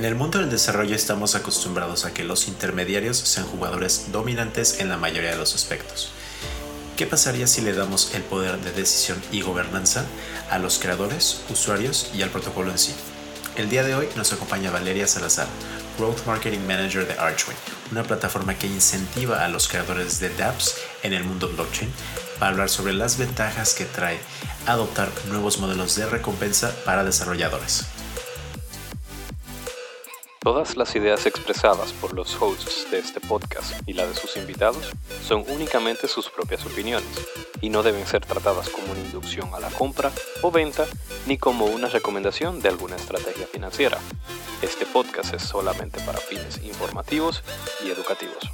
En el mundo del desarrollo estamos acostumbrados a que los intermediarios sean jugadores dominantes en la mayoría de los aspectos. ¿Qué pasaría si le damos el poder de decisión y gobernanza a los creadores, usuarios y al protocolo en sí? El día de hoy nos acompaña Valeria Salazar, Growth Marketing Manager de Archway, una plataforma que incentiva a los creadores de dApps en el mundo blockchain para hablar sobre las ventajas que trae adoptar nuevos modelos de recompensa para desarrolladores. Todas las ideas expresadas por los hosts de este podcast y la de sus invitados son únicamente sus propias opiniones y no deben ser tratadas como una inducción a la compra o venta ni como una recomendación de alguna estrategia financiera. Este podcast es solamente para fines informativos y educativos.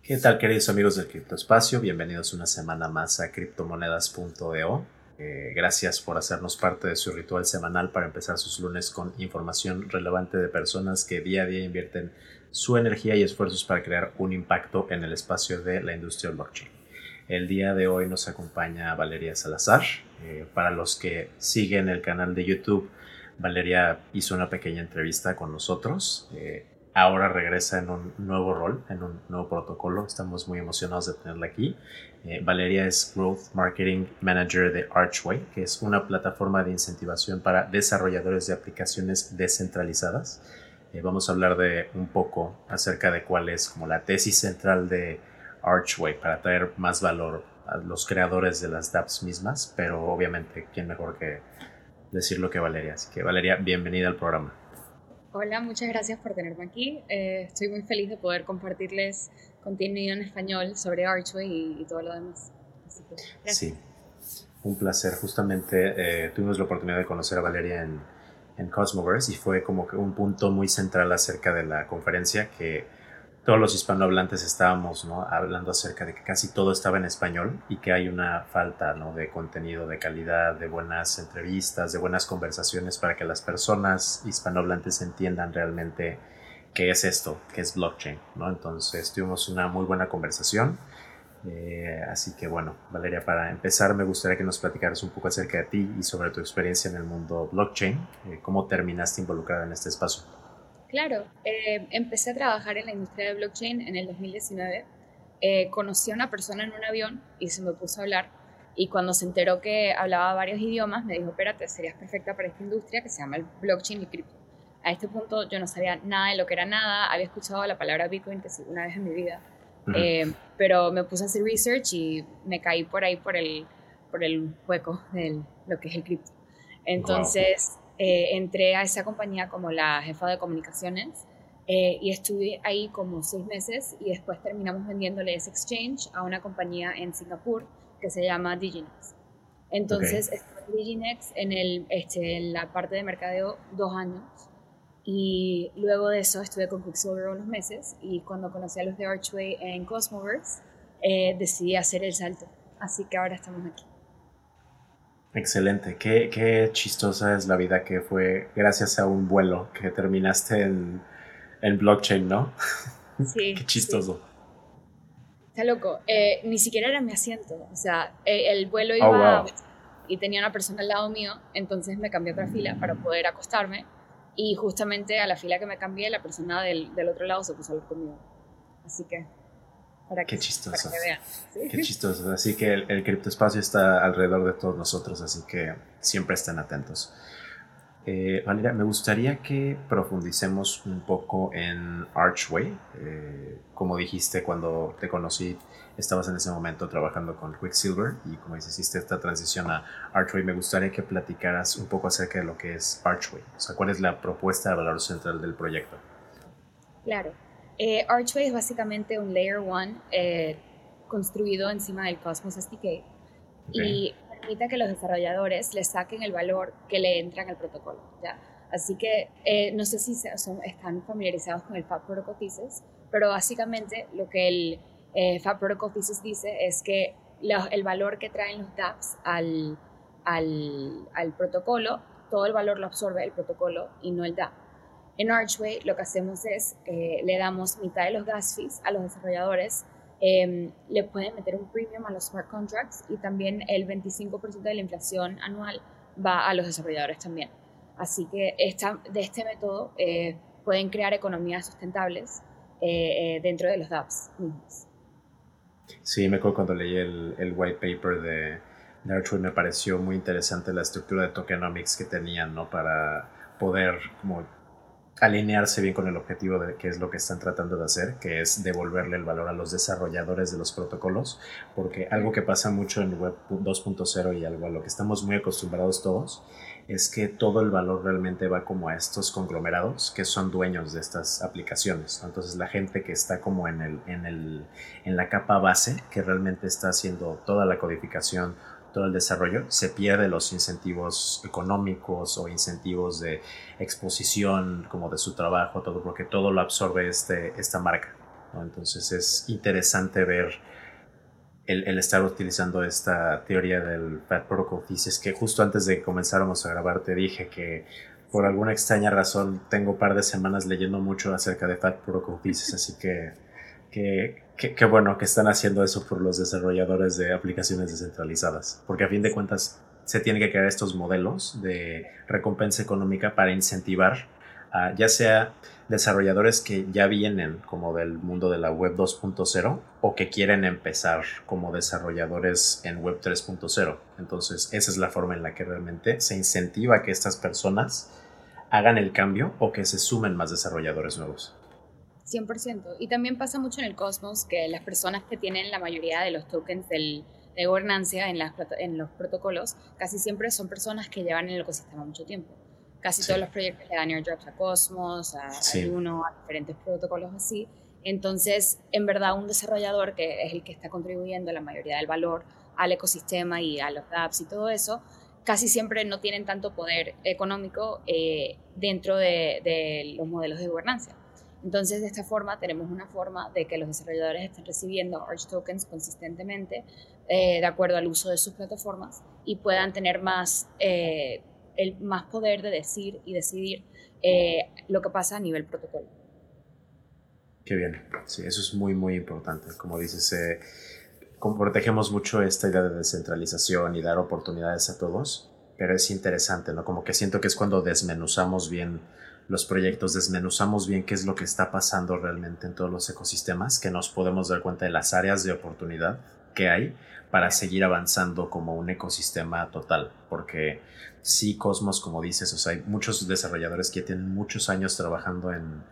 ¿Qué tal queridos amigos del Criptoespacio? Bienvenidos una semana más a criptomonedas.eo eh, gracias por hacernos parte de su ritual semanal para empezar sus lunes con información relevante de personas que día a día invierten su energía y esfuerzos para crear un impacto en el espacio de la industria blockchain. El día de hoy nos acompaña Valeria Salazar. Eh, para los que siguen el canal de YouTube, Valeria hizo una pequeña entrevista con nosotros. Eh, ahora regresa en un nuevo rol, en un nuevo protocolo. Estamos muy emocionados de tenerla aquí. Eh, Valeria es Growth Marketing Manager de Archway, que es una plataforma de incentivación para desarrolladores de aplicaciones descentralizadas. Eh, vamos a hablar de un poco acerca de cuál es como la tesis central de Archway para traer más valor a los creadores de las dApps mismas, pero obviamente, ¿quién mejor que decir lo que Valeria? Así que Valeria, bienvenida al programa. Hola, muchas gracias por tenerme aquí. Eh, estoy muy feliz de poder compartirles contenido en español sobre Archway y, todo lo demás. sí, un placer. Justamente eh, tuvimos la oportunidad de conocer a Valeria en, en Cosmoverse y fue como que un punto muy central acerca de la conferencia que todos los hispanohablantes estábamos ¿no? hablando acerca de que casi todo estaba en español y que hay una falta ¿no? de contenido de calidad, de buenas entrevistas, de buenas conversaciones para que las personas hispanohablantes entiendan realmente qué es esto, qué es blockchain. ¿no? Entonces tuvimos una muy buena conversación. Eh, así que bueno, Valeria, para empezar me gustaría que nos platicaras un poco acerca de ti y sobre tu experiencia en el mundo blockchain, eh, cómo terminaste involucrada en este espacio. Claro, eh, empecé a trabajar en la industria de blockchain en el 2019. Eh, conocí a una persona en un avión y se me puso a hablar. Y cuando se enteró que hablaba varios idiomas, me dijo, espérate, serías perfecta para esta industria que se llama el blockchain y cripto. A este punto yo no sabía nada de lo que era nada, había escuchado la palabra Bitcoin que sí, una vez en mi vida, eh, pero me puse a hacer research y me caí por ahí por el, por el hueco de lo que es el cripto. Entonces, eh, entré a esa compañía como la jefa de comunicaciones eh, y estuve ahí como seis meses y después terminamos vendiéndole ese exchange a una compañía en Singapur que se llama Diginex. Entonces estuve en Diginex en, el, este, en la parte de mercadeo dos años y luego de eso estuve con Quicksilver unos meses y cuando conocí a los de Archway en Cosmoverse eh, decidí hacer el salto. Así que ahora estamos aquí. Excelente, qué, qué, chistosa es la vida que fue gracias a un vuelo que terminaste en, en blockchain, ¿no? Sí. qué chistoso. Está loco, eh, ni siquiera era mi asiento, o sea, eh, el vuelo oh, iba y tenía una persona al lado mío, entonces me cambié a otra fila para poder acostarme y justamente a la fila que me cambié, la persona del, del otro lado se puso a hablar conmigo. Así que Qué chistoso. Qué chistoso. Así que el, criptoespacio está alrededor de todos nosotros, así que siempre estén atentos. Eh, Valeria, me gustaría que profundicemos un poco en Archway. Eh, como dijiste, cuando te conocí, estabas en ese momento trabajando con Quicksilver y como hiciste esta transición a Archway, me gustaría que platicaras un poco acerca de lo que es Archway. O sea, cuál es la propuesta de valor central del proyecto. Claro. Eh, Archway es básicamente un Layer 1 eh, construido encima del Cosmos SDK y permite que los desarrolladores le saquen el valor que le entran al protocolo. ¿ya? Así que eh, no sé si son, están familiarizados con el Fab Protocol Thesis, pero básicamente lo que el Fab Protocol Thesis dice es que el valor que traen los dApps al, al, al protocolo, todo el valor lo absorbe el protocolo y no el DApp. En Archway lo que hacemos es, eh, le damos mitad de los gas fees a los desarrolladores, em, le pueden meter un premium a los smart contracts y también el 25% de la inflación anual va a los desarrolladores también. Así que esta, de este método eh, pueden crear economías sustentables eh, dentro de los dApps mismos. Sí, me acuerdo cuando leí el, el white paper de, de me pareció muy interesante la estructura de tokenomics que tenían, ¿no? Para poder como alinearse bien con el objetivo de qué es lo que están tratando de hacer, que es devolverle el valor a los desarrolladores de los protocolos, porque algo que pasa mucho en Web 2.0 y algo a lo que estamos muy acostumbrados todos, es que todo el valor realmente va como a estos conglomerados que son dueños de estas aplicaciones. Entonces la gente que está como en, el, en, el, en la capa base, que realmente está haciendo toda la codificación, todo el desarrollo, se pierde los incentivos económicos o incentivos de exposición como de su trabajo, todo, porque todo lo absorbe este, esta marca. Entonces es interesante ver el, estar utilizando esta teoría del Fat Protocol Thesis, que justo antes de que comenzáramos a grabar te dije que por alguna extraña razón tengo un par de semanas leyendo mucho acerca de Fat Protocol Thesis, así que, que bueno que están haciendo eso por los desarrolladores de aplicaciones descentralizadas, porque a fin de cuentas se tienen que crear estos modelos de recompensa económica para incentivar a ya sea desarrolladores que ya vienen como del mundo de la web 2.0 o que quieren empezar como desarrolladores en web 3.0. Entonces, esa es la forma en la que realmente se incentiva que estas personas hagan el cambio o que se sumen más desarrolladores nuevos. 100%. Y también pasa mucho en el Cosmos que las personas que tienen la mayoría de los tokens del, de gobernancia en, las, en los protocolos casi siempre son personas que llevan en el ecosistema mucho tiempo. Casi todos los proyectos le dan airdrops a Cosmos, a, uno, a diferentes protocolos así. Entonces, en verdad, un desarrollador que es el que está contribuyendo la mayoría del valor al ecosistema y a los apps y todo eso, casi siempre no tienen tanto poder económico eh, dentro de, de los modelos de gobernancia. Entonces, de esta forma, tenemos una forma de que los desarrolladores estén recibiendo Arch tokens consistentemente eh, de acuerdo al uso de sus plataformas y puedan tener más, eh, el, más poder de decir y decidir eh, lo que pasa a nivel protocolo. Qué bien, sí, eso es muy, muy importante. Como dices, protegemos mucho esta idea de descentralización y dar oportunidades a todos, pero es interesante, ¿no? Como que siento que es cuando desmenuzamos bien los proyectos, desmenuzamos bien qué es lo que está pasando realmente en todos los ecosistemas, que nos podemos dar cuenta de las áreas de oportunidad que hay para seguir avanzando como un ecosistema total, porque sí, Cosmos, como dices, o sea, hay muchos desarrolladores que tienen muchos años trabajando en,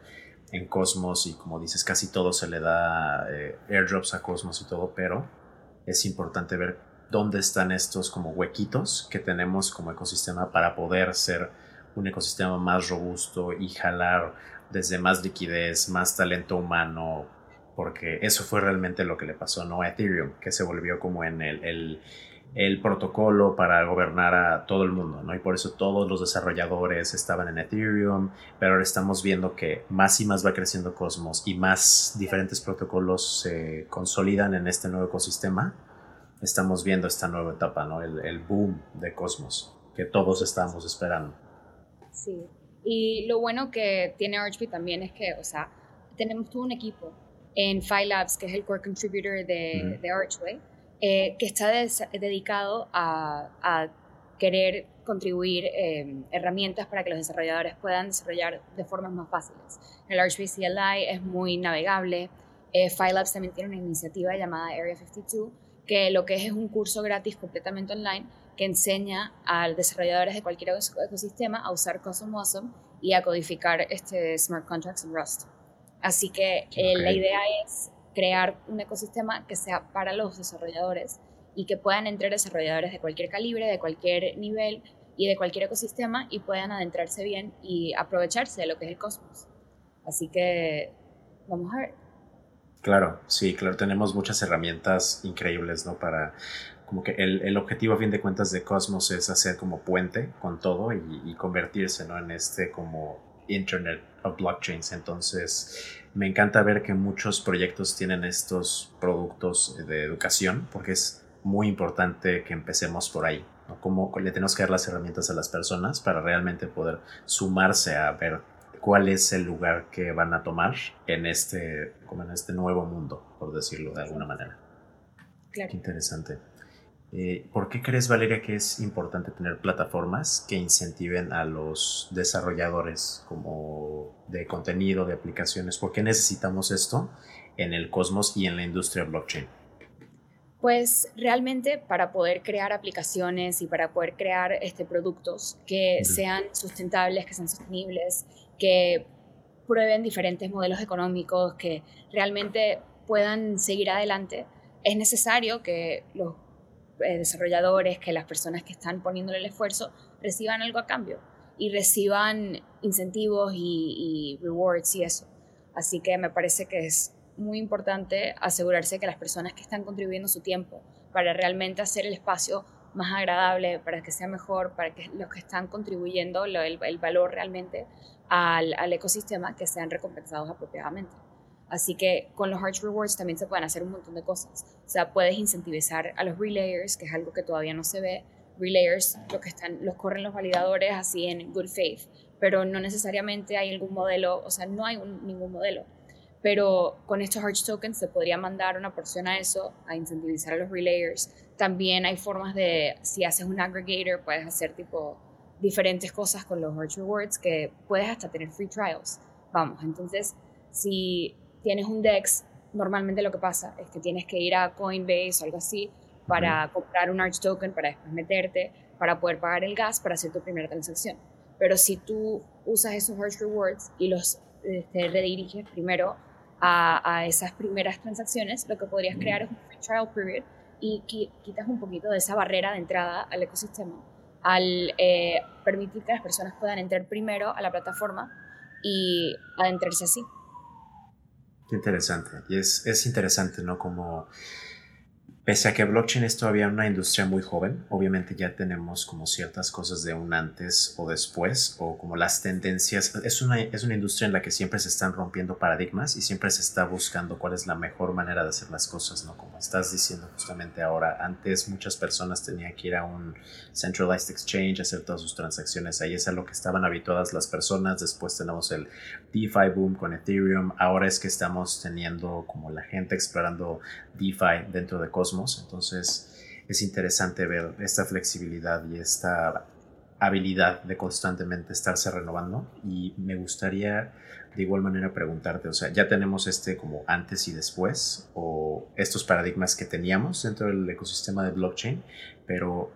en Cosmos y como dices, casi todo se le da eh, airdrops a Cosmos y todo, pero es importante ver dónde están estos como huequitos que tenemos como ecosistema para poder ser un ecosistema más robusto y jalar desde más liquidez, más talento humano, porque eso fue realmente lo que le pasó ¿no? a Ethereum, que se volvió como en el, el, protocolo para gobernar a todo el mundo, ¿no? Y por eso todos los desarrolladores estaban en Ethereum, pero ahora estamos viendo que más y más va creciendo Cosmos y más diferentes protocolos se consolidan en este nuevo ecosistema. Estamos viendo esta nueva etapa, ¿no? El, el boom de Cosmos que todos estamos esperando. Sí. Y lo bueno que tiene Archbee también es que, o sea, tenemos todo un equipo en File Labs, que es el core contributor de, de Archway, eh, que está dedicado a, a, querer contribuir em, herramientas para que los desarrolladores puedan desarrollar de formas más fáciles. El Archway CLI es muy navegable. Eh, File Labs también tiene una iniciativa llamada Area 52, que lo que es es un curso gratis completamente online que enseña a desarrolladores de cualquier ecosistema a usar Awesome y a codificar este smart contracts en Rust. Así que eh, la idea es crear un ecosistema que sea para los desarrolladores y que puedan entrar desarrolladores de cualquier calibre, de cualquier nivel y de cualquier ecosistema y puedan adentrarse bien y aprovecharse de lo que es el Cosmos. Así que vamos a ver. Claro, sí, claro, tenemos muchas herramientas increíbles, ¿no? Para como que el, el, objetivo a fin de cuentas de Cosmos es hacer como puente con todo y, convertirse ¿no? en este como Internet of Blockchains. Entonces me encanta ver que muchos proyectos tienen estos productos de educación porque es muy importante que empecemos por ahí. ¿no? Como le tenemos que dar las herramientas a las personas para realmente poder sumarse a ver cuál es el lugar que van a tomar en este, como en este nuevo mundo, por decirlo de alguna manera. Claro. Qué interesante. Eh, ¿Por qué crees, Valeria, que es importante tener plataformas que incentiven a los desarrolladores como de contenido, de aplicaciones? ¿Por qué necesitamos esto en el cosmos y en la industria blockchain? Pues realmente para poder crear aplicaciones y para poder crear este, productos que sean sustentables, que sean sostenibles, que prueben diferentes modelos económicos, que realmente puedan seguir adelante, es necesario que los eh, desarrolladores, que las personas que están poniéndole el esfuerzo reciban algo a cambio y reciban incentivos y, y rewards y eso. Así que me parece que es muy importante asegurarse que las personas que están contribuyendo su tiempo para realmente hacer el espacio más agradable, para que sea mejor, para que los que están contribuyendo el, el valor realmente al, al, ecosistema, que sean recompensados apropiadamente. Así que con los Arch Rewards también se pueden hacer un montón de cosas. O sea, puedes incentivizar a los relayers, que es algo que todavía no se ve. Relayers lo que están, los corren los validadores así en good faith, pero no necesariamente hay algún modelo, o sea, no hay ningún modelo pero con estos Arch Tokens se podría mandar una porción a eso, a incentivizar a los relayers. También hay formas de, si haces un aggregator, puedes hacer tipo diferentes cosas con los Arch Rewards que puedes hasta tener free trials. Vamos, entonces, si tienes un DEX, normalmente lo que pasa es que tienes que ir a Coinbase o algo así para comprar un Arch Token, para después meterte, para poder pagar el gas, para hacer tu primera transacción. Pero si tú usas esos Arch Rewards y los este, rediriges primero a, esas primeras transacciones, lo que podrías crear es un free trial period y quitas un poquito de esa barrera de entrada al ecosistema al eh, permitir que las personas puedan entrar primero a la plataforma y adentrarse así. Interesante. Y es, es interesante, ¿no? Como Pese a que blockchain es todavía una industria muy joven, obviamente ya tenemos como ciertas cosas de un antes o después, o como las tendencias. Es una, es una industria en la que siempre se están rompiendo paradigmas y siempre se está buscando cuál es la mejor manera de hacer las cosas, ¿no? Como estás diciendo justamente ahora, antes muchas personas tenían que ir a un centralized exchange, hacer todas sus transacciones ahí, es a lo que estaban habituadas las personas. Después tenemos el DeFi boom con Ethereum, ahora es que estamos teniendo como la gente explorando DeFi dentro de Cosmos entonces es interesante ver esta flexibilidad y esta habilidad de constantemente estarse renovando y me gustaría de igual manera preguntarte, o sea, ya tenemos este como antes y después o estos paradigmas que teníamos dentro del ecosistema de blockchain, pero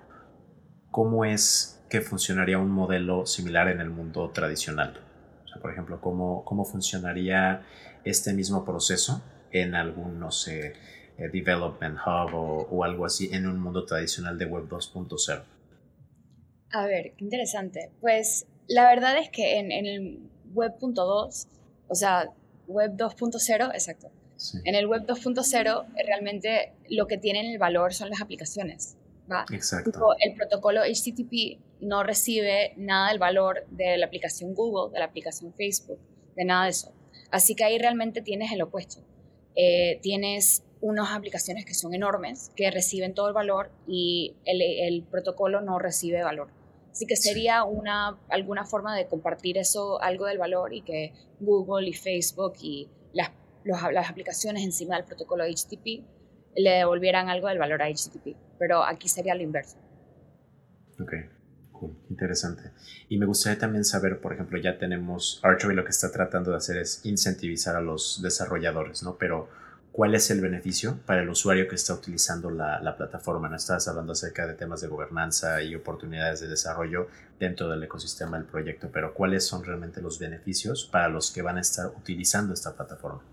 ¿cómo es que funcionaría un modelo similar en el mundo tradicional? O sea, por ejemplo, ¿cómo, cómo funcionaría este mismo proceso en algún, no sé, eh, development Hub o, algo así en un mundo tradicional de Web 2.0? A ver, qué interesante. Pues la verdad es que en, el Web.2, o sea, Web 2.0, exacto. En el Web 2.0 realmente lo que tienen el valor son las aplicaciones. ¿va? Exacto. el protocolo HTTP no recibe nada del valor de la aplicación Google, de la aplicación Facebook, de nada de eso. Así que ahí realmente tienes el opuesto. Eh, tienes unas aplicaciones que son enormes, que reciben todo el valor y el, protocolo no recibe valor. Así que sería una, alguna forma de compartir eso, algo del valor y que Google y Facebook y las, las aplicaciones encima del protocolo HTTP le devolvieran algo del valor a HTTP. Pero aquí sería lo inverso. Ok, cool, interesante. Y me gustaría también saber, por ejemplo, ya tenemos Archery lo que está tratando de hacer es incentivizar a los desarrolladores, ¿no? Pero cuál es el beneficio para el usuario que está utilizando la, plataforma. No estás hablando acerca de temas de gobernanza y oportunidades de desarrollo dentro del ecosistema del proyecto, pero cuáles son realmente los beneficios para los que van a estar utilizando esta plataforma.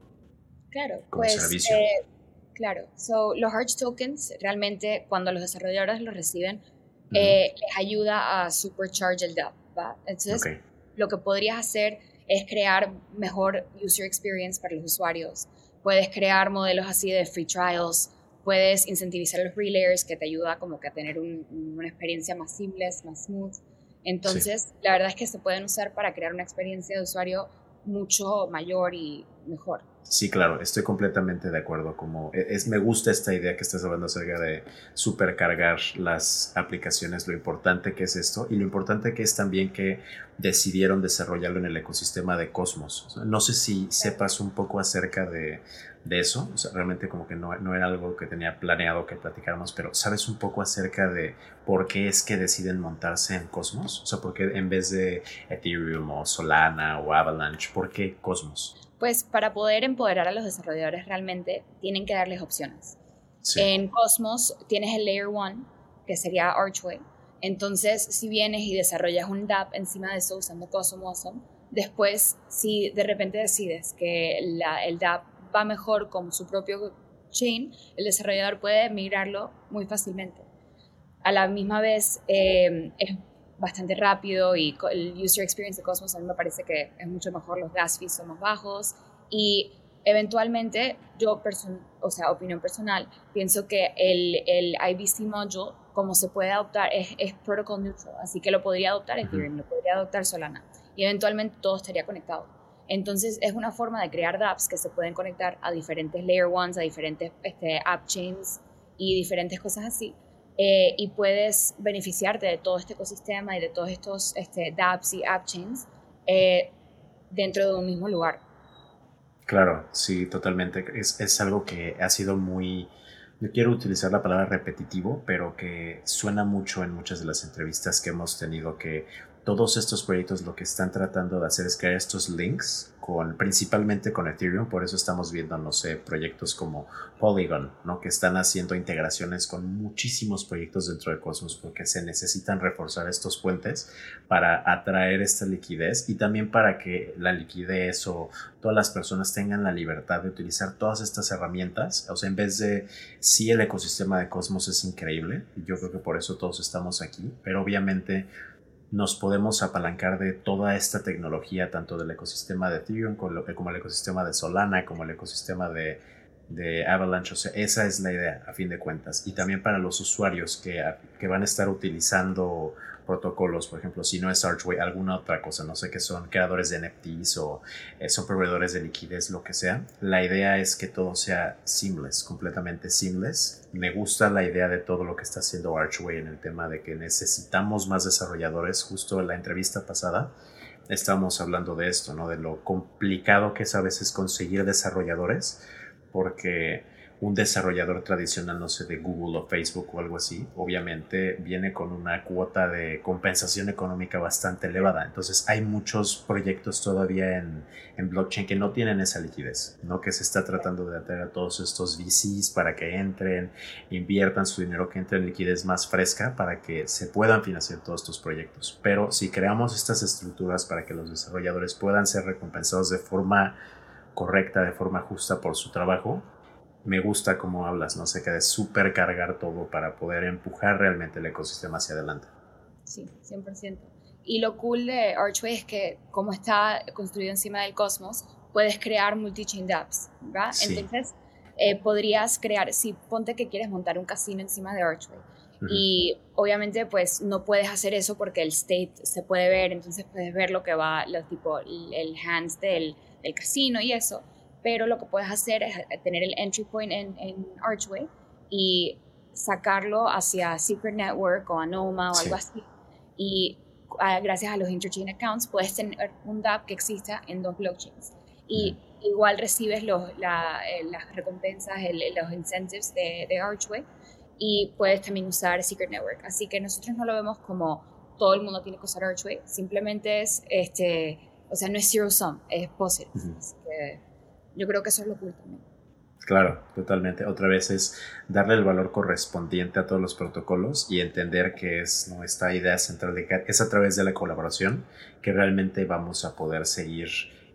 Claro, pues, eh, claro, so, los Arch Tokens realmente cuando los desarrolladores los reciben eh, les ayuda a supercharge el DApp. Entonces, lo que podrías hacer es crear mejor user experience para los usuarios puedes crear modelos así de free trials, puedes incentivizar los relayers que te ayuda como que a tener una experiencia más simple, más smooth. Entonces, la verdad es que se pueden usar para crear una experiencia de usuario mucho mayor y mejor. Sí, claro, estoy completamente de acuerdo. Como e, es, me gusta esta idea que estás hablando acerca de supercargar las aplicaciones, lo importante que es esto y lo importante que es también que decidieron desarrollarlo en el ecosistema de Cosmos. no sé si sepas un poco acerca de, de eso, o sea, realmente como que no, no, era algo que tenía planeado que platicáramos, pero ¿sabes un poco acerca de por qué es que deciden montarse en Cosmos? O sea, ¿por qué en vez de Ethereum o Solana o Avalanche, por qué Cosmos? Pues para poder empoderar a los desarrolladores realmente tienen que darles opciones. En Cosmos tienes el Layer 1, que sería Archway. Entonces, si vienes y desarrollas un DApp encima de eso usando Cosmos después, si de repente decides que la, el DApp va mejor con su propio chain, el desarrollador puede migrarlo muy fácilmente. A la misma vez, eh, es bastante rápido y el user experience de Cosmos a mí me parece que es mucho mejor, los gas fees son más bajos y eventualmente yo, o sea, opinión personal, pienso que el, el IBC module, como se puede adoptar, es, es protocol neutral, así que lo podría adoptar Ethereum, lo podría adoptar Solana y eventualmente todo estaría conectado. Entonces es una forma de crear dApps que se pueden conectar a diferentes layer ones, a diferentes este, app chains y diferentes cosas así. Eh, y puedes beneficiarte de todo este ecosistema y de todos estos este, dApps y app chains eh, dentro de un mismo lugar. Claro, sí, totalmente. Es, es algo que ha sido muy, no quiero utilizar la palabra repetitivo, pero que suena mucho en muchas de las entrevistas que hemos tenido que todos estos proyectos lo que están tratando de hacer es crear estos links con principalmente con Ethereum, por eso estamos viendo, no sé, proyectos como Polygon, ¿no? Que están haciendo integraciones con muchísimos proyectos dentro de Cosmos porque se necesitan reforzar estos puentes para atraer esta liquidez y también para que la liquidez o todas las personas tengan la libertad de utilizar todas estas herramientas, o sea, en vez de sí el ecosistema de Cosmos es increíble, yo creo que por eso todos estamos aquí, pero obviamente nos podemos apalancar de toda esta tecnología, tanto del ecosistema de Ethereum como el ecosistema de Solana, como el ecosistema de, Avalanche. O sea, esa es la idea, a fin de cuentas. Y también para los usuarios que van a estar utilizando protocolos, por ejemplo, si no es Archway, alguna otra cosa, no sé qué son creadores de NFTs o eh, son proveedores de liquidez, lo que sea. La idea es que todo sea seamless, completamente seamless. Me gusta la idea de todo lo que está haciendo Archway en el tema de que necesitamos más desarrolladores. Justo en la entrevista pasada estábamos hablando de esto, ¿no? De lo complicado que es a veces conseguir desarrolladores, porque un desarrollador tradicional, no sé, de Google o Facebook o algo así, obviamente viene con una cuota de compensación económica bastante elevada. Entonces hay muchos proyectos todavía en, blockchain que no tienen esa liquidez, ¿no? Que se está tratando de atraer a todos estos VCs para que entren, inviertan su dinero, que entre en liquidez más fresca para que se puedan financiar todos estos proyectos. Pero si creamos estas estructuras para que los desarrolladores puedan ser recompensados de forma correcta, de forma justa por su trabajo, me gusta cómo hablas, no sé, que de supercargar todo para poder empujar realmente el ecosistema hacia adelante. Sí, 100%. Y lo cool de Archway es que como está construido encima del cosmos, puedes crear multi-chain dApps, ¿verdad? Entonces, eh, podrías crear, si ponte que quieres montar un casino encima de Archway, y obviamente pues no puedes hacer eso porque el state se puede ver, entonces puedes ver lo que va, lo tipo, el hands del, del casino y eso, pero lo que puedes hacer es eh, tener el entry point en, Archway y sacarlo hacia Secret Network o Anoma o algo así. Y ah, gracias a los interchain accounts puedes tener un DApp que exista en dos blockchains. Y igual recibes los, eh, las recompensas, los incentives de, de, Archway y puedes también usar Secret Network. Así que nosotros no lo vemos como todo el mundo tiene que usar Archway, simplemente es, este, o sea, no es zero sum, es positive. Yo creo que eso es lo cool también. Claro, totalmente. Otra vez es darle el valor correspondiente a todos los protocolos y entender que es nuestra idea central de que es a través de la colaboración que realmente vamos a poder seguir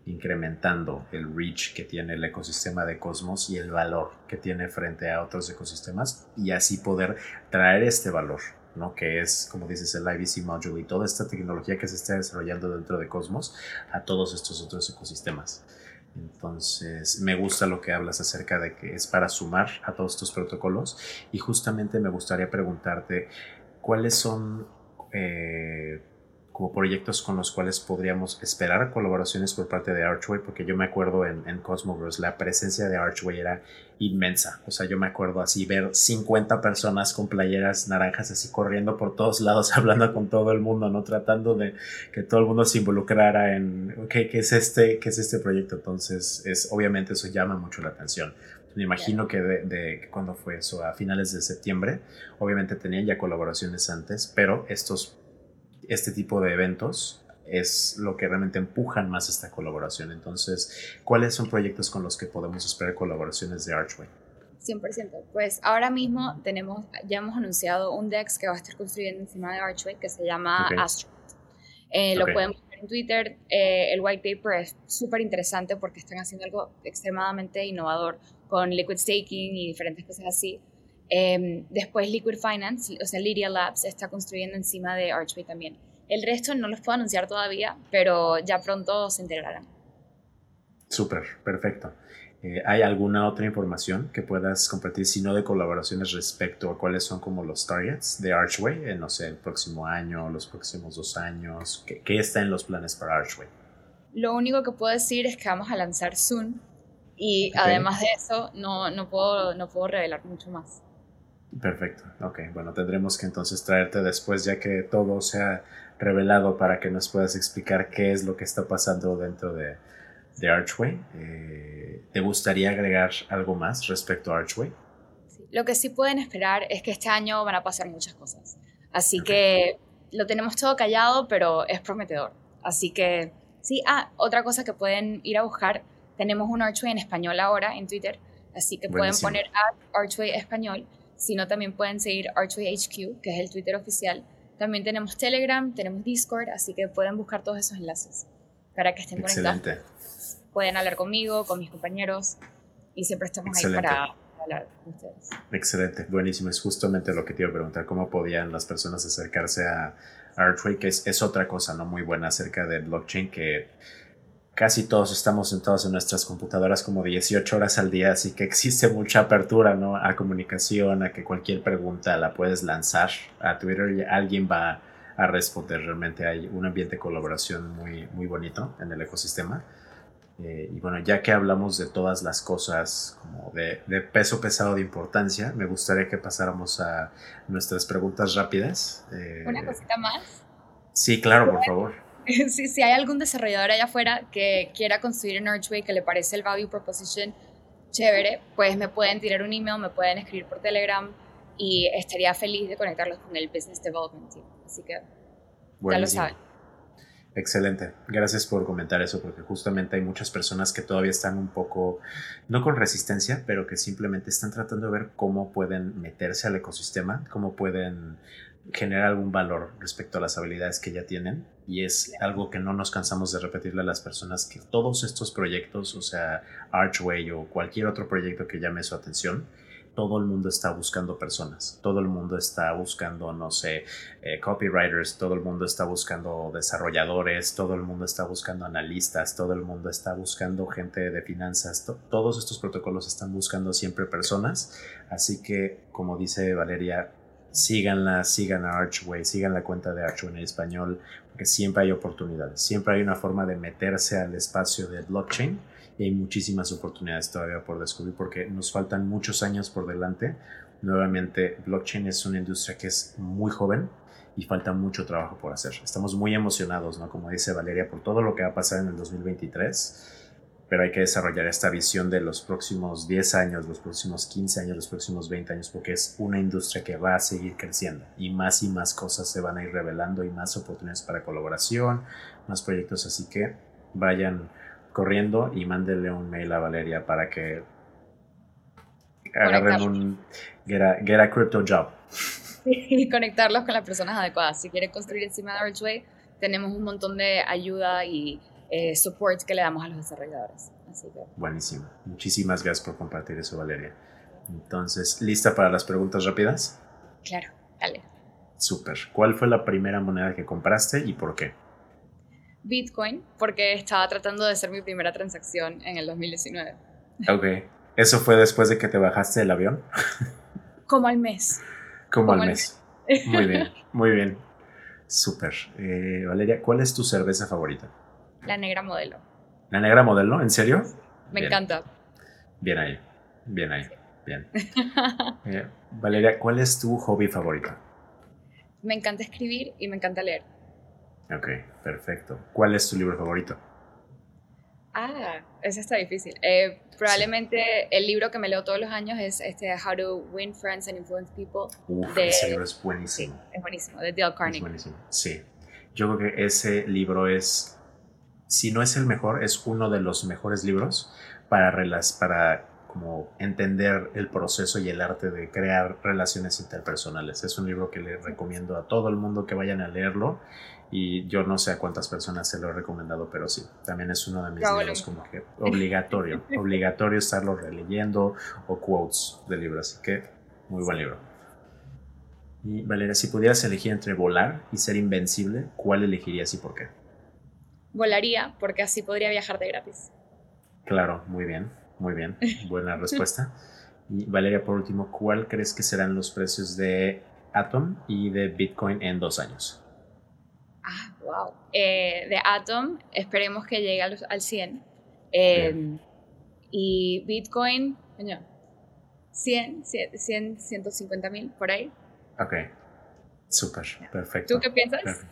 incrementando el reach que tiene el ecosistema de Cosmos y el valor que tiene frente a otros ecosistemas y así poder traer este valor, ¿no? que es, como dices, el IBC module y toda esta tecnología que se está desarrollando dentro de Cosmos a todos estos otros ecosistemas. Entonces, me gusta lo que hablas acerca de que es para sumar a todos estos protocolos. Y justamente me gustaría preguntarte cuáles son, eh, como proyectos con los cuales podríamos esperar colaboraciones por parte de Archway, porque yo me acuerdo en, en la presencia de Archway era inmensa. O sea, yo me acuerdo así ver 50 personas con playeras naranjas así corriendo por todos lados, hablando con todo el mundo, ¿no? Tratando de que todo el mundo se involucrara en qué, qué es este, qué es este proyecto. Entonces, es, obviamente eso llama mucho la atención. Me imagino que de, de cuando fue eso, a finales de septiembre, obviamente tenían ya colaboraciones antes, pero estos, este tipo de eventos es lo que realmente empujan más esta colaboración. Entonces, ¿cuáles son proyectos con los que podemos esperar colaboraciones de Archway? 100%. Pues ahora mismo tenemos, ya hemos anunciado un DEX que va a estar construyendo encima de Archway que se llama Ok. Astro. Eh, Lo Ok. pueden ver en Twitter. eh, el white paper es súper interesante porque están haciendo algo extremadamente innovador con liquid staking y diferentes cosas así. Eh, después Liquid Finance, o sea, Lydia Labs está construyendo encima de Archway también. El resto no los puedo anunciar todavía, pero ya pronto se integrarán. Súper, perfecto. Eh, ¿Hay alguna otra información que puedas compartir, si no de colaboraciones, respecto a cuáles son como los targets de Archway, en, no sé, el próximo año, los próximos dos años? ¿Qué, qué está en los planes para Archway? Lo único que puedo decir es que vamos a lanzar Zoom y además de eso no, no, puedo, no puedo revelar mucho más. Perfecto, ok. Bueno, tendremos que entonces traerte después, ya que todo sea revelado, para que nos puedas explicar qué es lo que está pasando dentro de, de Archway. Eh, ¿Te gustaría agregar algo más respecto a Archway? Lo que sí pueden esperar es que este año van a pasar muchas cosas. Así que lo tenemos todo callado, pero es prometedor. Así que sí, ah, otra cosa que pueden ir a buscar, tenemos un Archway en español ahora en Twitter, así que Buenísimo. pueden poner Archway español, si no también pueden seguir Archway HQ, que es el Twitter oficial. También tenemos Telegram, tenemos Discord, así que pueden buscar todos esos enlaces para que estén conectados. Excelente. Pueden hablar conmigo, con mis compañeros y siempre estamos Excelente. ahí para hablar con ustedes. Excelente, buenísimo. Es justamente lo que te iba a preguntar, cómo podían las personas acercarse a Archway, que es, es otra cosa no muy buena acerca de blockchain, que casi todos estamos sentados en nuestras computadoras como 18 horas al día, así que existe mucha apertura ¿no? a comunicación, a que cualquier pregunta la puedes lanzar a Twitter y alguien va a responder. Realmente hay un ambiente de colaboración muy, muy bonito en el ecosistema. Eh, y bueno, ya que hablamos de todas las cosas como de, de peso pesado de importancia, me gustaría que pasáramos a nuestras preguntas rápidas. Eh, Una cosita más. Sí, claro, por favor. si, si hay algún desarrollador allá afuera que quiera construir en Archway, que le parece el value proposition chévere, pues me pueden tirar un email, me pueden escribir por Telegram y estaría feliz de conectarlos con el Business Development Team. Así que ya lo Buenísimo. saben. Excelente. Gracias por comentar eso, porque justamente hay muchas personas que todavía están un poco, no con resistencia, pero que simplemente están tratando de ver cómo pueden meterse al ecosistema, cómo pueden generar algún valor respecto a las habilidades que ya tienen. Y es algo que no nos cansamos de repetirle a las personas que todos estos proyectos, o sea, Archway o cualquier otro proyecto que llame su atención, todo el mundo está buscando personas, todo el mundo está buscando, no sé, eh, copywriters, todo el mundo está buscando desarrolladores, todo el mundo está buscando analistas, todo el mundo está buscando gente de finanzas, to- todos estos protocolos están buscando siempre personas, así que como dice Valeria, síganla, sigan a Archway, sigan la cuenta de Archway en español, porque siempre hay oportunidades, siempre hay una forma de meterse al espacio de blockchain y hay muchísimas oportunidades todavía por descubrir porque nos faltan muchos años por delante. Nuevamente, blockchain es una industria que es muy joven y falta mucho trabajo por hacer. Estamos muy emocionados, ¿no? Como dice Valeria, por todo lo que va a pasar en el 2023, pero hay que desarrollar esta visión de los próximos 10 años, los próximos 15 años, los próximos 20 años, porque es una industria que va a seguir creciendo y más y más cosas se van a ir revelando y más oportunidades para colaboración, más proyectos, así que vayan corriendo y mándenle un mail a Valeria para que agarren un get a, get a crypto job. y conectarlos con las personas adecuadas. Si quieren construir encima de Archway, tenemos un montón de ayuda y eh, support que le damos a los desarrolladores. Así que, Buenísimo. Muchísimas gracias por compartir eso, Valeria. Entonces, ¿lista para las preguntas rápidas? claro, dale. Súper. ¿Cuál fue la primera moneda que compraste y por qué? Bitcoin, porque estaba tratando de hacer mi primera transacción en el 2019. Ok. ¿Eso fue después de que te bajaste del avión? Como al mes. Como, Como al al mes. Muy bien, muy bien. Súper. Eh, Valeria, ¿cuál es tu cerveza favorita? La negra modelo. ¿La negra modelo? ¿En serio? Me encanta. Bien ahí. Bien ahí. Bien. Eh, Valeria, ¿cuál es tu hobby favorito? Me encanta escribir y me encanta leer. Ok, perfecto. ¿Cuál es tu libro favorito? Ah, ese está difícil. Eh, probablemente el libro que me leo todos los años es este How to Win Friends and Influence People. Uf, ese libro es buenísimo. Sí, es buenísimo, de Dale Carnegie. Es buenísimo, sí. Yo creo que ese libro es, si no es el mejor, es uno de los mejores libros para, para como entender el proceso y el arte de crear relaciones interpersonales. Es un libro que le recomiendo a todo el mundo que vayan a leerlo y yo no sé a cuántas personas se lo he recomendado, pero sí, también es uno de mis libros como que obligatorio, obligatorio estarlo releyendo o quotes de libros, así que muy buen libro. Y Valeria, si pudieras elegir entre volar y ser invencible, ¿cuál elegirías y por qué? Volaría porque así podría viajar de gratis. Claro, muy bien, muy bien, buena respuesta. Y Valeria, por último, ¿cuál crees que serán los precios de Atom y de Bitcoin en dos años? Ah, wow. Eh, de Atom, esperemos que llegue al, 100. Em, y Bitcoin, 100, 100, 150 mil, por ahí. Ok, súper, perfecto. ¿Tú qué piensas?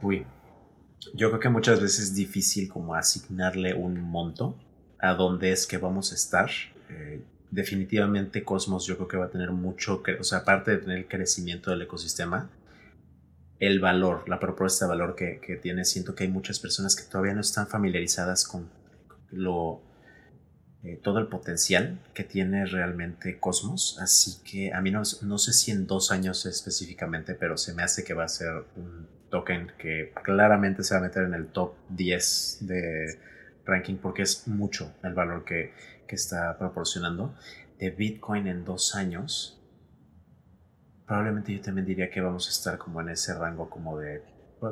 Uy, yo creo que muchas veces es difícil como asignarle un monto a dónde es que vamos a estar. Eh, definitivamente Cosmos yo creo que va a tener mucho, o sea, aparte de tener el crecimiento del ecosistema, el valor, la propuesta de valor que, tiene. Siento que hay muchas personas que todavía no están familiarizadas con lo, eh, todo el potencial que tiene realmente Cosmos. Así que a mí no, no, sé si en dos años específicamente, pero se me hace que va a ser un token que claramente se va a meter en el top 10 de ranking porque es mucho el valor que, que está proporcionando. De Bitcoin en dos años, probablemente yo también diría que vamos a estar como en ese rango como de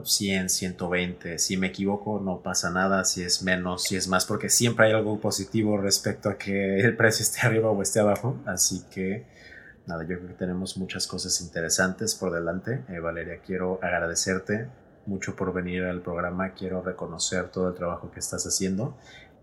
100, 120. Si me equivoco, no pasa nada. Si es menos, si es más, porque siempre hay algo positivo respecto a que el precio esté arriba o esté abajo. Así que, nada, yo creo que tenemos muchas cosas interesantes por delante. Eh, Valeria, quiero agradecerte mucho por venir al programa. Quiero reconocer todo el trabajo que estás haciendo.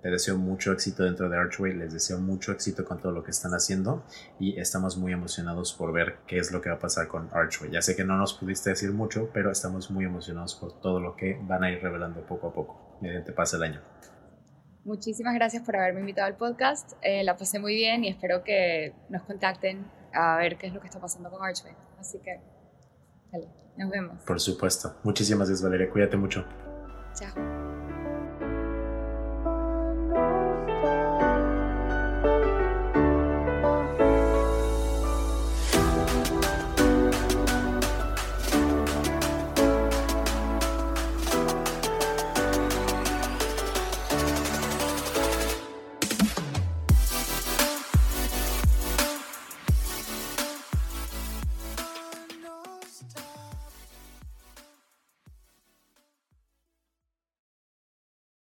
Te deseo mucho éxito dentro de Archway, les deseo mucho éxito con todo lo que están haciendo y estamos muy emocionados por ver qué es lo que va a pasar con Archway. Ya sé que no nos pudiste decir mucho, pero estamos muy emocionados por todo lo que van a ir revelando poco a poco mediante pase el año. Muchísimas gracias por haberme invitado al podcast. Eh, la pasé muy bien y espero que nos contacten a ver qué es lo que está pasando con Archway. Así que, dale, nos vemos. Por supuesto. Muchísimas gracias, Valeria. Cuídate mucho. Chao.